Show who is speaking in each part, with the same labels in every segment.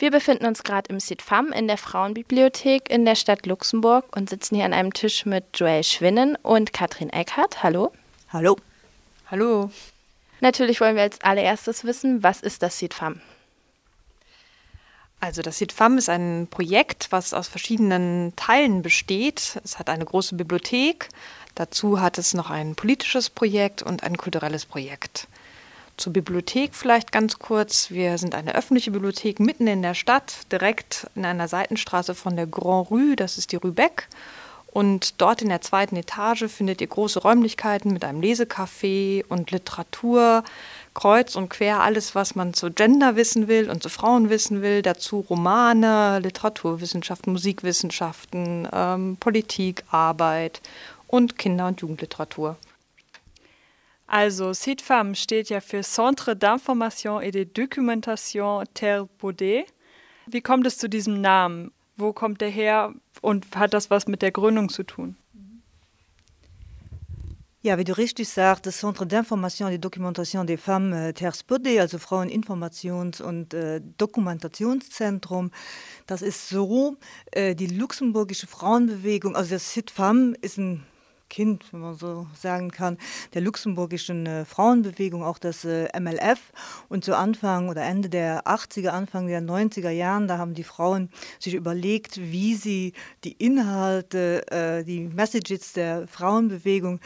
Speaker 1: Wir befinden uns gerade im CITFAM in der Frauenbibliothek in der Stadt Luxemburg und sitzen hier an einem Tisch mit Joel Schwinnen und Katrin Eckhardt. Hallo.
Speaker 2: Hallo.
Speaker 3: Hallo.
Speaker 1: Natürlich wollen wir als allererstes wissen, was ist das CITFAM?
Speaker 3: Also das CITFAM ist ein Projekt, was aus verschiedenen Teilen besteht. Es hat eine große Bibliothek, dazu hat es noch ein politisches Projekt und ein kulturelles Projekt. Zur Bibliothek vielleicht ganz kurz. Wir sind eine öffentliche Bibliothek mitten in der Stadt, direkt in einer Seitenstraße von der Grand Rue, das ist die Rue Beck. Und dort in der zweiten Etage findet ihr große Räumlichkeiten mit einem Lesecafé und Literatur, kreuz und quer alles, was man zu Gender wissen will und zu Frauen wissen will. Dazu Romane, Literaturwissenschaften, Musikwissenschaften, ähm, Politik, Arbeit und Kinder- und Jugendliteratur.
Speaker 4: Also CITFAM steht ja für Centre d'Information et de Documentation Terre Baudet. Wie kommt es zu diesem Namen? Wo kommt der her und hat das was mit der Gründung zu tun?
Speaker 2: Ja, wie du richtig sagst, das Centre d'Information et de Documentation des Femmes äh, Terre Baudet, also Fraueninformations- und äh, Dokumentationszentrum, das ist so, äh, die luxemburgische Frauenbewegung, also das CITFAM ist ein Kind, wenn man so sagen kann, der luxemburgischen äh, Frauenbewegung, auch das äh, MLF. Und zu Anfang oder Ende der 80er, Anfang der 90er Jahren, da haben die Frauen sich überlegt, wie sie die Inhalte, äh, die Messages der Frauenbewegung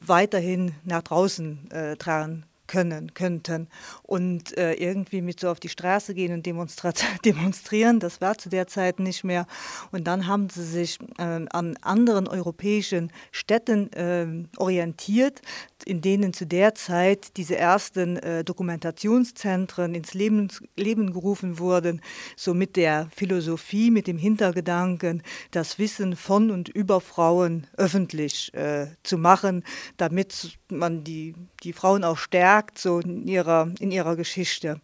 Speaker 2: weiterhin nach draußen äh, tragen können, könnten. Und äh, irgendwie mit so auf die Straße gehen und demonstrieren, das war zu der Zeit nicht mehr. Und dann haben sie sich äh, an anderen europäischen Städten äh, orientiert, in denen zu der Zeit diese ersten äh, Dokumentationszentren ins Leben, Leben gerufen wurden, so mit der Philosophie, mit dem Hintergedanken, das Wissen von und über Frauen öffentlich äh, zu machen, damit man die, die Frauen auch stärkt so in ihrer, in ihrer Geschichte.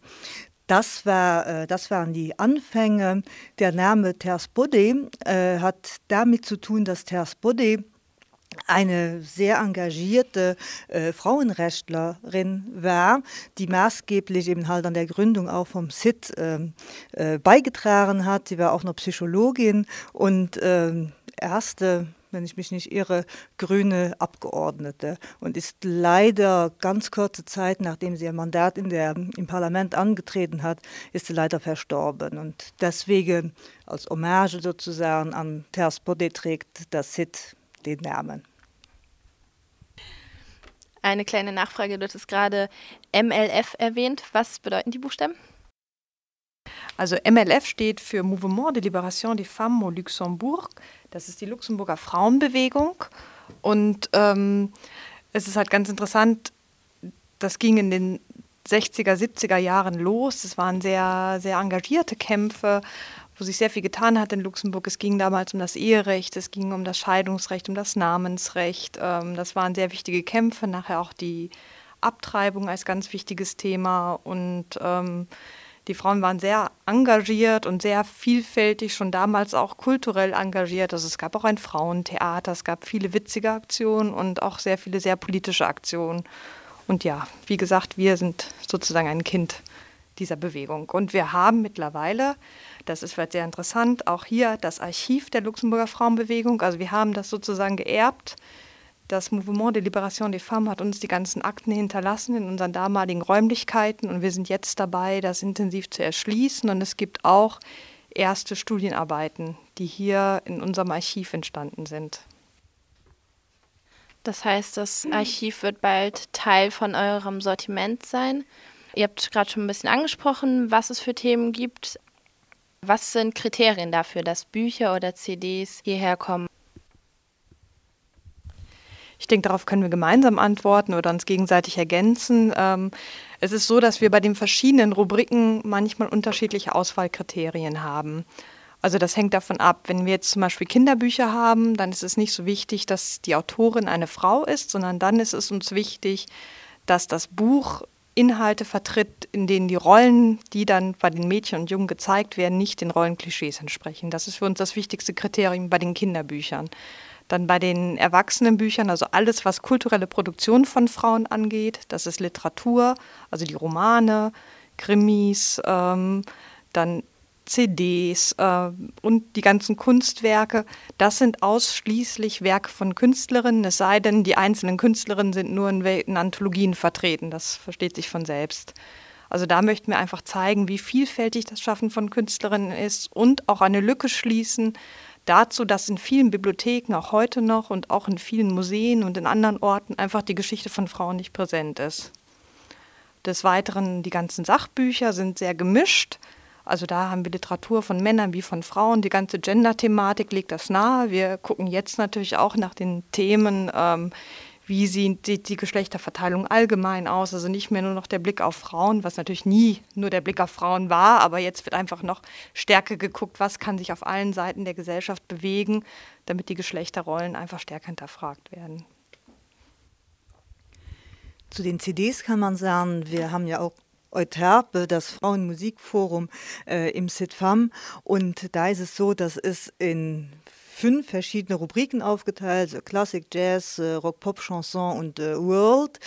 Speaker 2: Das, war, äh, das waren die Anfänge. Der Name Tersbode äh, hat damit zu tun, dass Tersbode eine sehr engagierte äh, Frauenrechtlerin war, die maßgeblich eben halt an der Gründung auch vom SID ähm, äh, beigetragen hat. Sie war auch noch Psychologin und äh, erste wenn ich mich nicht irre, grüne Abgeordnete und ist leider ganz kurze Zeit, nachdem sie ihr Mandat in der, im Parlament angetreten hat, ist sie leider verstorben. Und deswegen als Hommage sozusagen an Ters Bode trägt das SID den Namen.
Speaker 1: Eine kleine Nachfrage, du hattest gerade MLF erwähnt. Was bedeuten die Buchstaben?
Speaker 3: Also MLF steht für Mouvement de Libération des Femmes au Luxembourg. Das ist die Luxemburger Frauenbewegung. Und ähm, es ist halt ganz interessant, das ging in den 60er, 70er Jahren los. Es waren sehr, sehr engagierte Kämpfe wo sich sehr viel getan hat in Luxemburg. Es ging damals um das Eherecht, es ging um das Scheidungsrecht, um das Namensrecht. Ähm, das waren sehr wichtige Kämpfe, nachher auch die Abtreibung als ganz wichtiges Thema. Und ähm, die Frauen waren sehr engagiert und sehr vielfältig, schon damals auch kulturell engagiert. Also es gab auch ein Frauentheater, es gab viele witzige Aktionen und auch sehr viele sehr politische Aktionen. Und ja, wie gesagt, wir sind sozusagen ein Kind dieser Bewegung. Und wir haben mittlerweile das ist vielleicht sehr interessant. Auch hier das Archiv der Luxemburger Frauenbewegung. Also wir haben das sozusagen geerbt. Das Mouvement de Libération des Femmes hat uns die ganzen Akten hinterlassen in unseren damaligen Räumlichkeiten und wir sind jetzt dabei, das intensiv zu erschließen. Und es gibt auch erste Studienarbeiten, die hier in unserem Archiv entstanden sind.
Speaker 1: Das heißt, das Archiv wird bald Teil von eurem Sortiment sein. Ihr habt gerade schon ein bisschen angesprochen, was es für Themen gibt. Was sind Kriterien dafür, dass Bücher oder CDs hierher kommen?
Speaker 3: Ich denke, darauf können wir gemeinsam antworten oder uns gegenseitig ergänzen. Ähm, es ist so, dass wir bei den verschiedenen Rubriken manchmal unterschiedliche Auswahlkriterien haben. Also das hängt davon ab, wenn wir jetzt zum Beispiel Kinderbücher haben, dann ist es nicht so wichtig, dass die Autorin eine Frau ist, sondern dann ist es uns wichtig, dass das Buch Inhalte vertritt, in denen die Rollen, die dann bei den Mädchen und Jungen gezeigt werden, nicht den Rollenklischees entsprechen. Das ist für uns das wichtigste Kriterium bei den Kinderbüchern. Dann bei den Erwachsenenbüchern, also alles, was kulturelle Produktion von Frauen angeht, das ist Literatur, also die Romane, Krimis, ähm, dann CDs äh, und die ganzen Kunstwerke, das sind ausschließlich Werke von Künstlerinnen, es sei denn, die einzelnen Künstlerinnen sind nur in, in Anthologien vertreten. Das versteht sich von selbst. Also da möchten wir einfach zeigen, wie vielfältig das Schaffen von Künstlerinnen ist und auch eine Lücke schließen dazu, dass in vielen Bibliotheken auch heute noch und auch in vielen Museen und in anderen Orten einfach die Geschichte von Frauen nicht präsent ist. Des Weiteren, die ganzen Sachbücher sind sehr gemischt. Also da haben wir Literatur von Männern wie von Frauen. Die ganze Gender-Thematik legt das nahe. Wir gucken jetzt natürlich auch nach den Themen, ähm, wie sieht die, die, Geschlechterverteilung allgemein aus. Also nicht mehr nur noch der Blick auf Frauen, was natürlich nie nur der Blick auf Frauen war, aber jetzt wird einfach noch stärker geguckt, was kann sich auf allen Seiten der Gesellschaft bewegen, damit die Geschlechterrollen einfach stärker hinterfragt werden.
Speaker 2: Zu den CDs kann man sagen, wir haben ja auch Euterpe, das Frauenmusikforum äh, im SITFAM. Und da ist es so, dass es in fünf verschiedene Rubriken aufgeteilt, so Classic, Jazz, äh, Rock, Pop, Chanson und äh, World.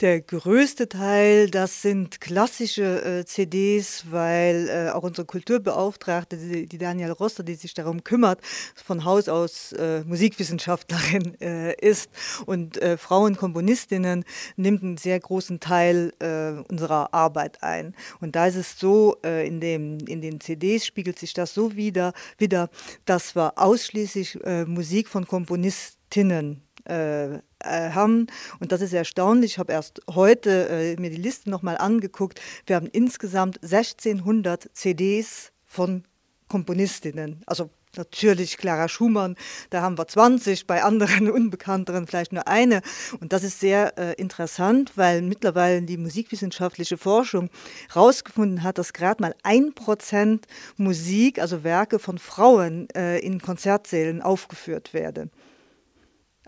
Speaker 2: Der größte Teil, das sind klassische äh, CDs, weil auch unsere Kulturbeauftragte, die, Daniel Roster, die sich darum kümmert, von Haus aus Musikwissenschaftlerin ist und Frauenkomponistinnen nimmt einen sehr großen Teil unserer Arbeit ein. Und da ist es so, in, dem, in den CDs spiegelt sich das so wieder, wieder dass wir ausschließlich äh, Musik von Komponistinnen äh, äh, haben. Und das ist erstaunlich. Ich habe erst heute äh, mir die Liste nochmal angeguckt. Wir haben insgesamt 1600 CDs von Komponistinnen. Also natürlich Clara Schumann, da haben wir 20, bei anderen Unbekannteren vielleicht nur eine. Und das ist sehr äh, interessant, weil mittlerweile die musikwissenschaftliche Forschung herausgefunden hat, dass gerade mal ein Prozent Musik, also Werke von Frauen äh, in Konzertsälen aufgeführt werden.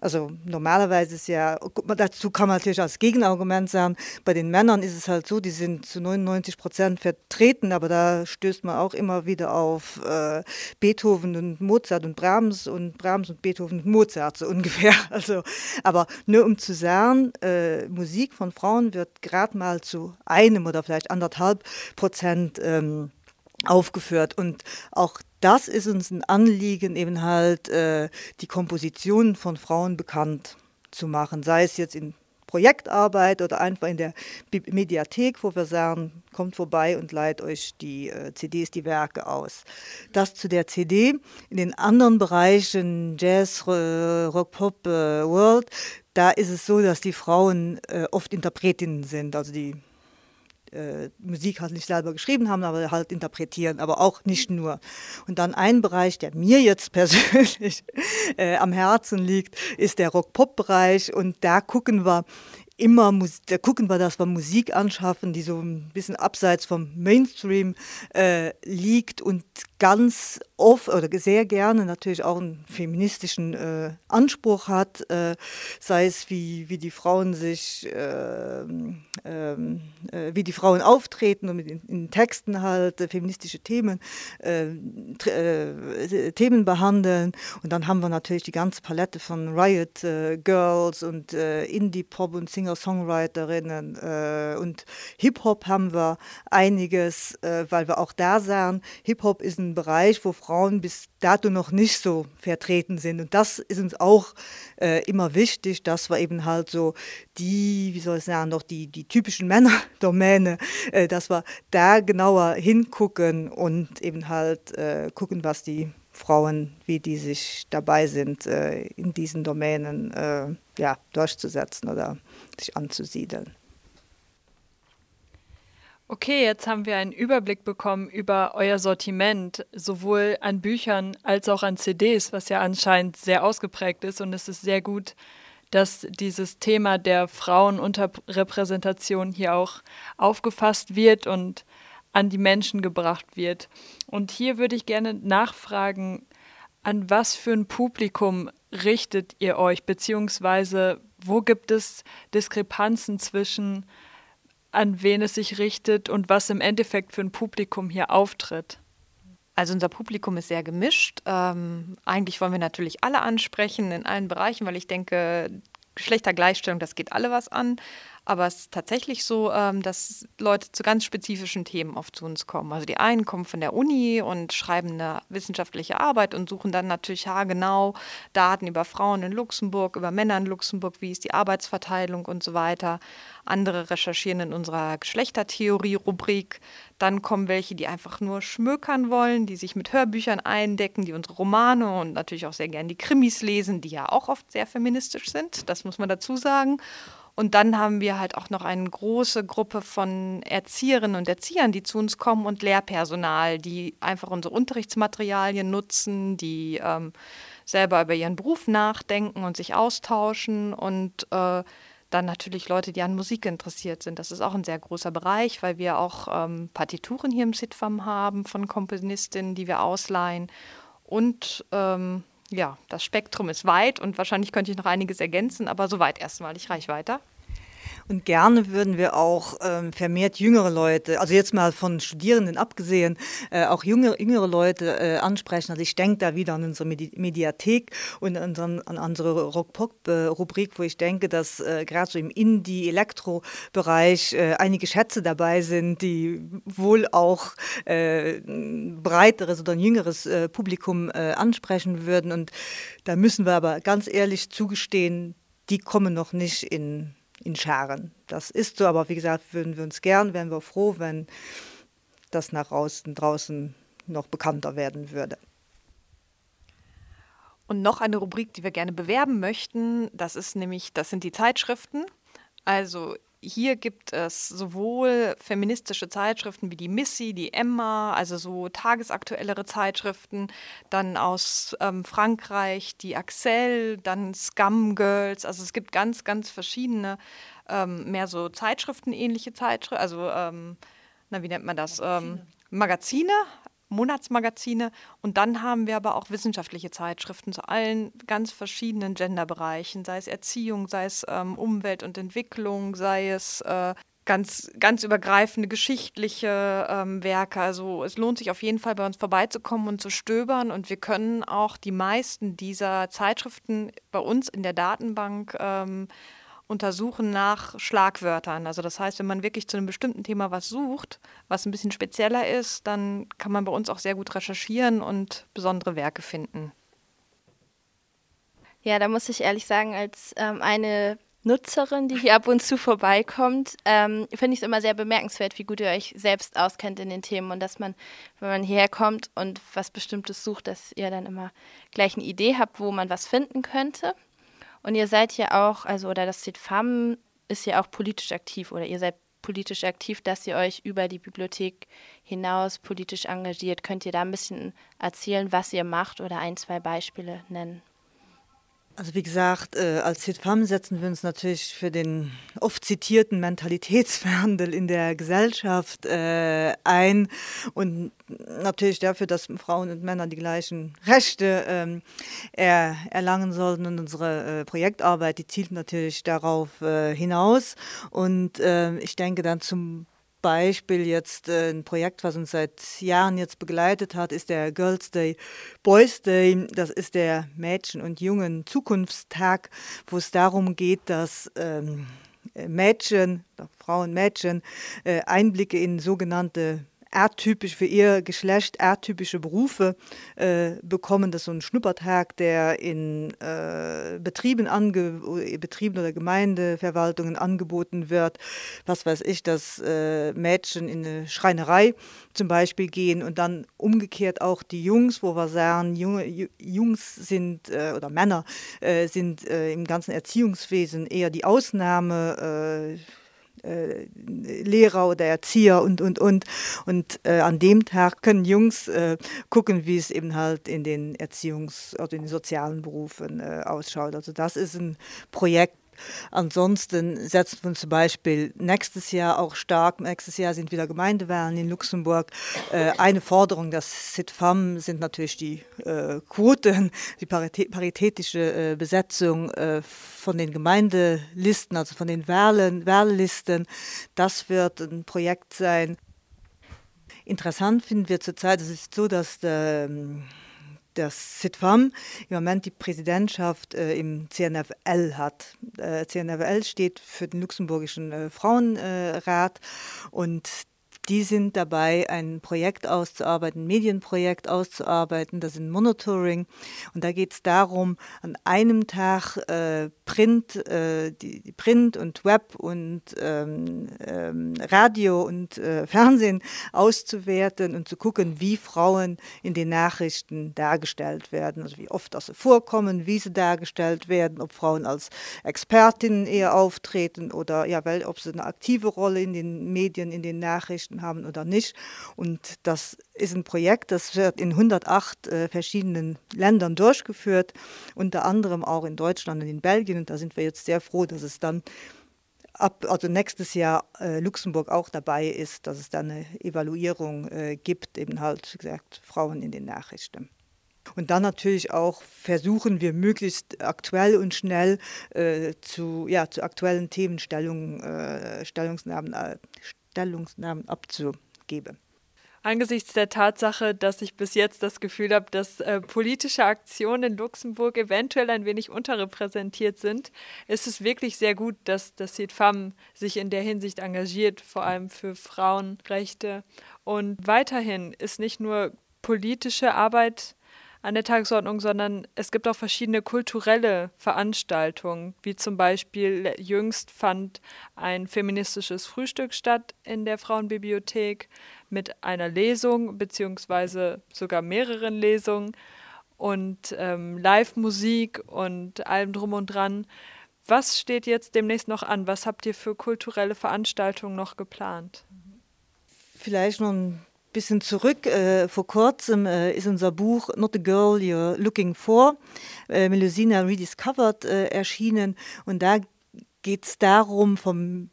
Speaker 2: Also normalerweise ist ja, dazu kann man natürlich als Gegenargument sagen, bei den Männern ist es halt so, die sind zu 99 Prozent vertreten, aber da stößt man auch immer wieder auf äh, Beethoven und Mozart und Brahms und Brahms und Beethoven und Mozart so ungefähr. Also, aber nur um zu sagen, äh, Musik von Frauen wird gerade mal zu einem oder vielleicht anderthalb Prozent ähm, aufgeführt und auch das ist uns ein Anliegen, eben halt äh, die Kompositionen von Frauen bekannt zu machen, sei es jetzt in Projektarbeit oder einfach in der Mediathek, wo wir sagen, kommt vorbei und leiht euch die äh, CDs, die Werke aus. Das zu der CD. In den anderen Bereichen, Jazz, Rock, Pop, äh, World, da ist es so, dass die Frauen äh, oft Interpretinnen sind, also die äh, Musik halt nicht selber geschrieben haben, aber halt interpretieren, aber auch nicht nur. Und dann ein Bereich, der mir jetzt persönlich äh, am Herzen liegt, ist der Rock-Pop-Bereich und da gucken wir immer, da gucken wir, dass wir Musik anschaffen, die so ein bisschen abseits vom Mainstream äh, liegt und ganz oft oder sehr gerne natürlich auch einen feministischen äh, Anspruch hat, äh, sei es wie, wie die Frauen sich, ähm, ähm, äh, wie die Frauen auftreten und in, in Texten halt äh, feministische Themen, äh, äh, Themen behandeln. Und dann haben wir natürlich die ganze Palette von Riot Girls und Indie-Pop und Singer-Songwriterinnen und Hip-Hop haben wir einiges, weil wir auch da sagen, Hip-Hop ist ein Bereich, wo Frauen bis dato noch nicht so vertreten sind. Und das ist uns auch äh, immer wichtig, dass wir eben halt so die, wie soll ich sagen, noch die, die typischen Männerdomäne, äh, dass wir da genauer hingucken und eben halt äh, gucken, was die Frauen, wie die sich dabei sind, äh, in diesen Domänen äh, ja, durchzusetzen oder sich anzusiedeln.
Speaker 4: Okay, jetzt haben wir einen Überblick bekommen über euer Sortiment, sowohl an Büchern als auch an CDs, was ja anscheinend sehr ausgeprägt ist. Und es ist sehr gut, dass dieses Thema der Frauenunterrepräsentation hier auch aufgefasst wird und an die Menschen gebracht wird. Und hier würde ich gerne nachfragen, an was für ein Publikum richtet ihr euch, beziehungsweise wo gibt es Diskrepanzen zwischen an wen es sich richtet und was im Endeffekt für ein Publikum hier auftritt?
Speaker 3: Also unser Publikum ist sehr gemischt. Ähm, eigentlich wollen wir natürlich alle ansprechen in allen Bereichen, weil ich denke, Geschlechtergleichstellung, das geht alle was an. Aber es ist tatsächlich so, ähm, dass Leute zu ganz spezifischen Themen oft zu uns kommen. Also die einen kommen von der Uni und schreiben eine wissenschaftliche Arbeit und suchen dann natürlich haargenau Daten über Frauen in Luxemburg, über Männer in Luxemburg, wie ist die Arbeitsverteilung und so weiter. Andere recherchieren in unserer Geschlechtertheorie-Rubrik. Dann kommen welche, die einfach nur schmökern wollen, die sich mit Hörbüchern eindecken, die unsere Romane und natürlich auch sehr gerne die Krimis lesen, die ja auch oft sehr feministisch sind. Das muss man dazu sagen. Und dann haben wir halt auch noch eine große Gruppe von Erzieherinnen und Erziehern, die zu uns kommen und Lehrpersonal, die einfach unsere Unterrichtsmaterialien nutzen, die ähm, selber über ihren Beruf nachdenken und sich austauschen und äh, dann natürlich Leute, die an Musik interessiert sind. Das ist auch ein sehr großer Bereich, weil wir auch ähm, Partituren hier im Sitfam haben von Komponistinnen, die wir ausleihen. Und ähm, ja, das Spektrum ist weit und wahrscheinlich könnte ich noch einiges ergänzen, aber soweit erstmal. Ich reiche weiter.
Speaker 2: Und gerne würden wir auch ähm, vermehrt jüngere Leute, also jetzt mal von Studierenden abgesehen, äh, auch jüngere, jüngere Leute äh, ansprechen. Also ich denke da wieder an unsere Medi Mediathek und an, an unsere Rock-Pop-Rubrik, wo ich denke, dass äh, gerade so im Indie-Elektro-Bereich äh, einige Schätze dabei sind, die wohl auch äh, breiteres oder ein jüngeres äh, Publikum äh, ansprechen würden. Und da müssen wir aber ganz ehrlich zugestehen, die kommen noch nicht in in Scharen. Das ist so, aber wie gesagt, würden wir uns gern, wären wir froh, wenn das nach außen draußen noch bekannter werden würde.
Speaker 3: Und noch eine Rubrik, die wir gerne bewerben möchten, das ist nämlich, das sind die Zeitschriften. Also hier gibt es sowohl feministische Zeitschriften wie die Missy, die Emma, also so tagesaktuellere Zeitschriften, dann aus ähm, Frankreich die Axel, dann Scum Girls. Also es gibt ganz, ganz verschiedene, ähm, mehr so Zeitschriftenähnliche Zeitschriften, also ähm, na, wie nennt man das? Magazine. Ähm, Magazine, Monatsmagazine und dann haben wir aber auch wissenschaftliche Zeitschriften zu allen ganz verschiedenen Genderbereichen, sei es Erziehung, sei es ähm, Umwelt und Entwicklung, sei es äh, ganz, ganz übergreifende geschichtliche ähm, Werke. Also es lohnt sich auf jeden Fall bei uns vorbeizukommen und zu stöbern und wir können auch die meisten dieser Zeitschriften bei uns in der Datenbank ähm, untersuchen nach Schlagwörtern. Also das heißt, wenn man wirklich zu einem bestimmten Thema was sucht, was ein bisschen spezieller ist, dann kann man bei uns auch sehr gut recherchieren und besondere Werke finden.
Speaker 1: Ja, da muss ich ehrlich sagen, als ähm, eine Nutzerin, die hier ab und zu vorbeikommt, ähm, finde ich es immer sehr bemerkenswert, wie gut ihr euch selbst auskennt in den Themen und dass man, wenn man hierher kommt und was Bestimmtes sucht, dass ihr dann immer gleich eine Idee habt, wo man was finden könnte. Und ihr seid ja auch, also oder das CITFAM ist ja auch politisch aktiv oder ihr seid politisch aktiv, dass ihr euch über die Bibliothek hinaus politisch engagiert. Könnt ihr da ein bisschen erzählen, was ihr macht oder ein, zwei Beispiele nennen?
Speaker 2: Also wie gesagt, äh, als HITFAM setzen wir uns natürlich für den oft zitierten Mentalitätswandel in der Gesellschaft äh, ein und natürlich dafür, dass Frauen und Männer die gleichen Rechte ähm, er, erlangen sollten. Und unsere äh, Projektarbeit, die zielt natürlich darauf hinaus. Und äh, ich denke dann zum Beispiel jetzt äh, ein Projekt, was uns seit Jahren jetzt begleitet hat, ist der Girls Day, Boys Day. Das ist der Mädchen- und Jungen Zukunftstag, wo es darum geht, dass ähm, Mädchen, Frauen, Mädchen äh, Einblicke in sogenannte atypisch für ihr Geschlecht, atypische Berufe äh, bekommen. Das ist so ein Schnuppertag, der in äh, Betrieben, ange Betrieben oder Gemeindeverwaltungen angeboten wird. Was weiß ich, dass äh, Mädchen in eine Schreinerei zum Beispiel gehen und dann umgekehrt auch die Jungs, wo wir sagen, Junge, Jungs sind äh, oder Männer äh, sind äh, im ganzen Erziehungswesen eher die Ausnahme äh, Lehrer oder Erzieher und, und, und. Und äh, an dem Tag können Jungs äh, gucken, wie es eben halt in den Erziehungs- oder in den sozialen Berufen äh, ausschaut. Also das ist ein Projekt, Ansonsten setzen wir uns zum Beispiel nächstes Jahr auch stark, nächstes Jahr sind wieder Gemeindewahlen in Luxemburg. Äh, eine Forderung des SITFAM sind natürlich die äh, Quoten, die paritätische äh, Besetzung von den Gemeindelisten, also von den Wahlen, Wahllisten. Das wird ein Projekt sein. Interessant finden wir zurzeit, es ist so, dass der, ähm, dass Sitwam im Moment die Präsidentschaft äh, im CNFL hat. Äh, CNFL steht für den luxemburgischen äh, Frauenrat und die sind dabei, ein Projekt auszuarbeiten, ein Medienprojekt auszuarbeiten, das ist ein Monitoring. Und da geht es darum, an einem Tag äh, Print, äh, die, die, Print und Web und ähm, ähm, Radio und äh, Fernsehen auszuwerten und zu gucken, wie Frauen in den Nachrichten dargestellt werden, also wie oft das vorkommen, wie sie dargestellt werden, ob Frauen als Expertinnen eher auftreten oder ja, weil, ob sie eine aktive Rolle in den Medien, in den Nachrichten gefunden haben oder nicht. Und das ist ein Projekt, das wird in 108 äh, verschiedenen Ländern durchgeführt, unter anderem auch in Deutschland und in Belgien. Und da sind wir jetzt sehr froh, dass es dann ab, also nächstes Jahr äh, Luxemburg auch dabei ist, dass es dann eine Evaluierung äh, gibt, eben halt, wie gesagt, Frauen in den Nachrichten. Und dann natürlich auch versuchen wir möglichst aktuell und schnell äh, zu, ja, zu aktuellen Themen Stellung, äh, Stellungsnahmen, äh, Stellungsnahmen abzugeben.
Speaker 4: Angesichts der Tatsache, dass ich bis jetzt das Gefühl habe, dass äh, politische Aktionen in Luxemburg eventuell ein wenig unterrepräsentiert sind, ist es wirklich sehr gut, dass das CITFAM sich in der Hinsicht engagiert, vor allem für Frauenrechte. Und weiterhin ist nicht nur politische Arbeit an der Tagesordnung, sondern es gibt auch verschiedene kulturelle Veranstaltungen, wie zum Beispiel jüngst fand ein feministisches Frühstück statt in der Frauenbibliothek mit einer Lesung beziehungsweise sogar mehreren Lesungen und ähm, Live-Musik und allem drum und dran. Was steht jetzt demnächst noch an? Was habt ihr für kulturelle Veranstaltungen noch geplant?
Speaker 2: Vielleicht noch ein bisschen zurück. Äh, vor kurzem äh, ist unser Buch Not the Girl You're Looking For, äh, Melusina Rediscovered, äh, erschienen. Und da geht es darum, vom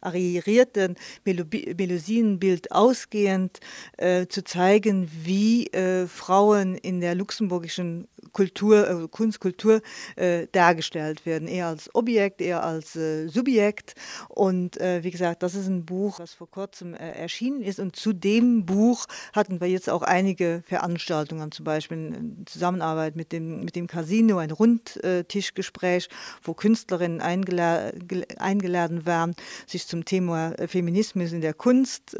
Speaker 2: arrierierten Melusinenbild ausgehend äh, zu zeigen, wie äh, Frauen in der luxemburgischen Kultur, äh, Kunstkultur äh, dargestellt werden, eher als Objekt, eher als äh, Subjekt. Und äh, wie gesagt, das ist ein Buch, das vor kurzem äh, erschienen ist. Und zu dem Buch hatten wir jetzt auch einige Veranstaltungen, zum Beispiel in Zusammenarbeit mit dem, mit dem Casino, ein Rundtischgespräch, wo Künstlerinnen eingela eingeladen waren, sich zum Thema äh, Feminismus in der Kunst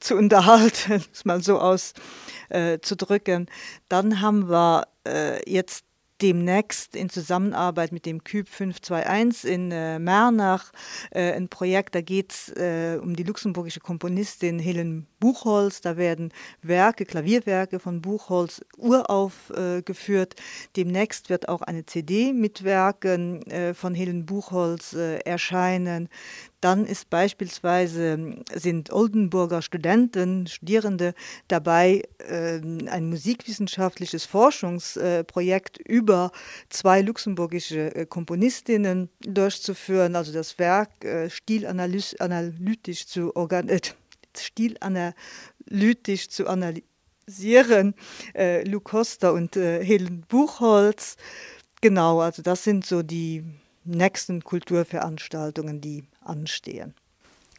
Speaker 2: zu unterhalten, mal so auszudrücken. Dann haben wir äh, jetzt demnächst in Zusammenarbeit mit dem Küb 521 in äh, Mernach äh, ein Projekt, da geht es äh, um die luxemburgische Komponistin Helen Buchholz. Da werden Werke, Klavierwerke von Buchholz uraufgeführt. demnächst wird auch eine CD mit Werken äh, von Helen Buchholz äh, erscheinen. Dann ist beispielsweise sind Oldenburger Studenten, Studierende dabei, äh, ein musikwissenschaftliches Forschungsprojekt über zwei luxemburgische äh, Komponistinnen durchzuführen, also das Werk äh, stilanalytisch zu organisieren. Stilanalytisch zu analysieren, äh, Lou Costa und äh, Helen Buchholz. Genau, also das sind so die nächsten Kulturveranstaltungen, die anstehen.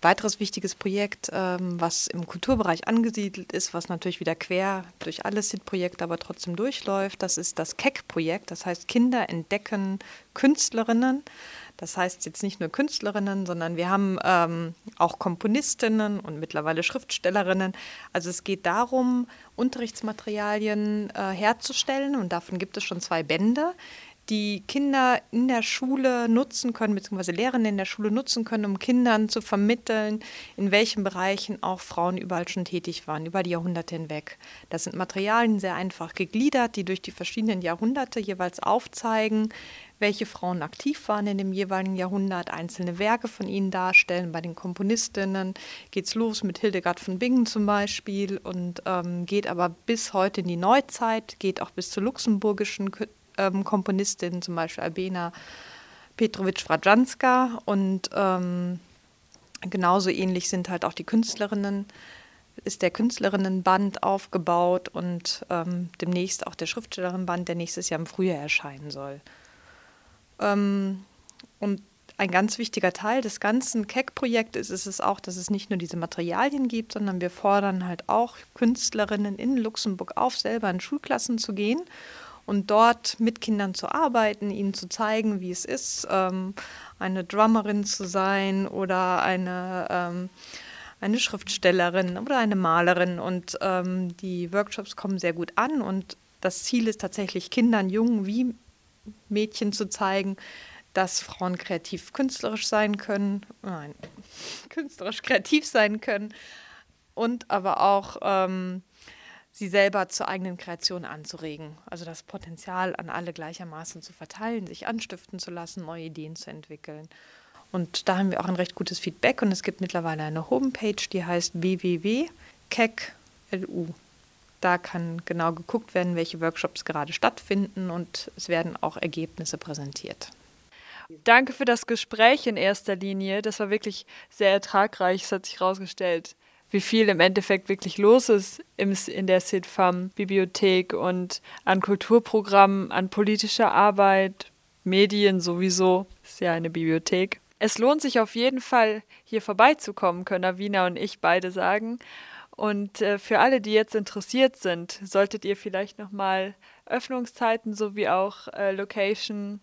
Speaker 3: Weiteres wichtiges Projekt, ähm, was im Kulturbereich angesiedelt ist, was natürlich wieder quer durch alle SID-Projekte aber trotzdem durchläuft, das ist das KEC-Projekt, das heißt Kinder entdecken Künstlerinnen. Das heißt jetzt nicht nur Künstlerinnen, sondern wir haben ähm, auch Komponistinnen und mittlerweile Schriftstellerinnen. Also es geht darum, Unterrichtsmaterialien äh, herzustellen und davon gibt es schon zwei Bände die Kinder in der Schule nutzen können, beziehungsweise Lehrerinnen in der Schule nutzen können, um Kindern zu vermitteln, in welchen Bereichen auch Frauen überall schon tätig waren, über die Jahrhunderte hinweg. Das sind Materialien sehr einfach gegliedert, die durch die verschiedenen Jahrhunderte jeweils aufzeigen, welche Frauen aktiv waren in dem jeweiligen Jahrhundert, einzelne Werke von ihnen darstellen. Bei den Komponistinnen geht es los mit Hildegard von Bingen zum Beispiel und ähm, geht aber bis heute in die Neuzeit, geht auch bis zur luxemburgischen ähm, Komponistinnen, zum Beispiel Albena Petrovic-Frajanska und ähm, genauso ähnlich sind halt auch die Künstlerinnen, ist der Künstlerinnenband aufgebaut und ähm, demnächst auch der Schriftstellerinnenband, der nächstes Jahr im Frühjahr erscheinen soll. Ähm, und ein ganz wichtiger Teil des ganzen Keck-Projektes ist es auch, dass es nicht nur diese Materialien gibt, sondern wir fordern halt auch Künstlerinnen in Luxemburg auf, selber in Schulklassen zu gehen und dort mit Kindern zu arbeiten, ihnen zu zeigen, wie es ist, ähm, eine Drummerin zu sein oder eine, ähm, eine Schriftstellerin oder eine Malerin. Und ähm, die Workshops kommen sehr gut an und das Ziel ist tatsächlich, Kindern, Jungen wie Mädchen zu zeigen, dass Frauen kreativ künstlerisch sein können, nein, künstlerisch kreativ sein können und aber auch ähm, sie selber zur eigenen Kreation anzuregen. Also das Potenzial an alle gleichermaßen zu verteilen, sich anstiften zu lassen, neue Ideen zu entwickeln. Und da haben wir auch ein recht gutes Feedback und es gibt mittlerweile eine Homepage, die heißt www.kec.lu. Da kann genau geguckt werden, welche Workshops gerade stattfinden und es werden auch Ergebnisse präsentiert.
Speaker 4: Danke für das Gespräch in erster Linie. Das war wirklich sehr ertragreich, es hat sich herausgestellt wie viel im Endeffekt wirklich los ist in der SIDFAM-Bibliothek und an Kulturprogrammen, an politischer Arbeit, Medien sowieso, ist ja eine Bibliothek. Es lohnt sich auf jeden Fall, hier vorbeizukommen, können Avina und ich beide sagen. Und äh, für alle, die jetzt interessiert sind, solltet ihr vielleicht nochmal Öffnungszeiten sowie auch äh, Location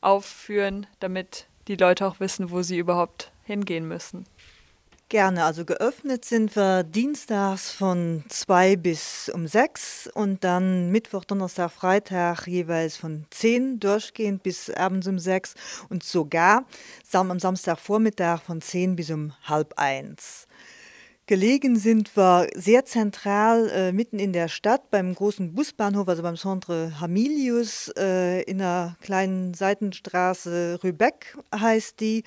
Speaker 4: aufführen, damit die Leute auch wissen, wo sie überhaupt hingehen müssen.
Speaker 2: Gerne, also geöffnet sind wir dienstags von zwei bis um sechs und dann Mittwoch, Donnerstag, Freitag jeweils von zehn durchgehend bis abends um sechs und sogar am Samstagvormittag von zehn bis um halb eins. Gelegen sind wir sehr zentral äh, mitten in der Stadt beim großen Busbahnhof, also beim Centre Hamilius, äh, in einer kleinen Seitenstraße Rübeck heißt die.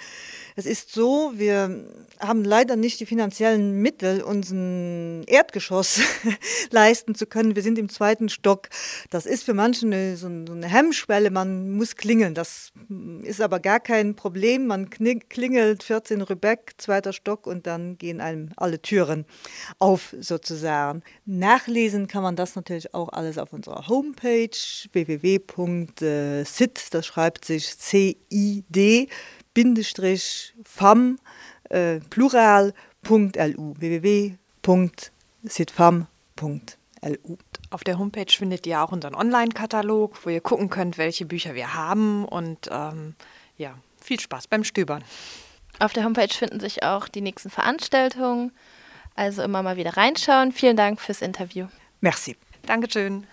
Speaker 2: Es ist so, wir haben leider nicht die finanziellen Mittel, unseren Erdgeschoss leisten zu können. Wir sind im zweiten Stock. Das ist für manche eine, so eine Hemmschwelle, man muss klingeln. Das ist aber gar kein Problem. Man klingelt 14 Rübeck, zweiter Stock und dann gehen einem alle Türen Türen auf sozusagen. Nachlesen kann man das natürlich auch alles auf unserer Homepage www.sid, das schreibt sich CID, fam, äh, plural.lu, www.sidfam.lu.
Speaker 3: Auf der Homepage findet ihr auch unseren Online-Katalog, wo ihr gucken könnt, welche Bücher wir haben und ähm, ja, viel Spaß beim Stöbern.
Speaker 1: Auf der Homepage finden sich auch die nächsten Veranstaltungen. Also immer mal wieder reinschauen. Vielen Dank fürs Interview.
Speaker 2: Merci.
Speaker 3: Dankeschön.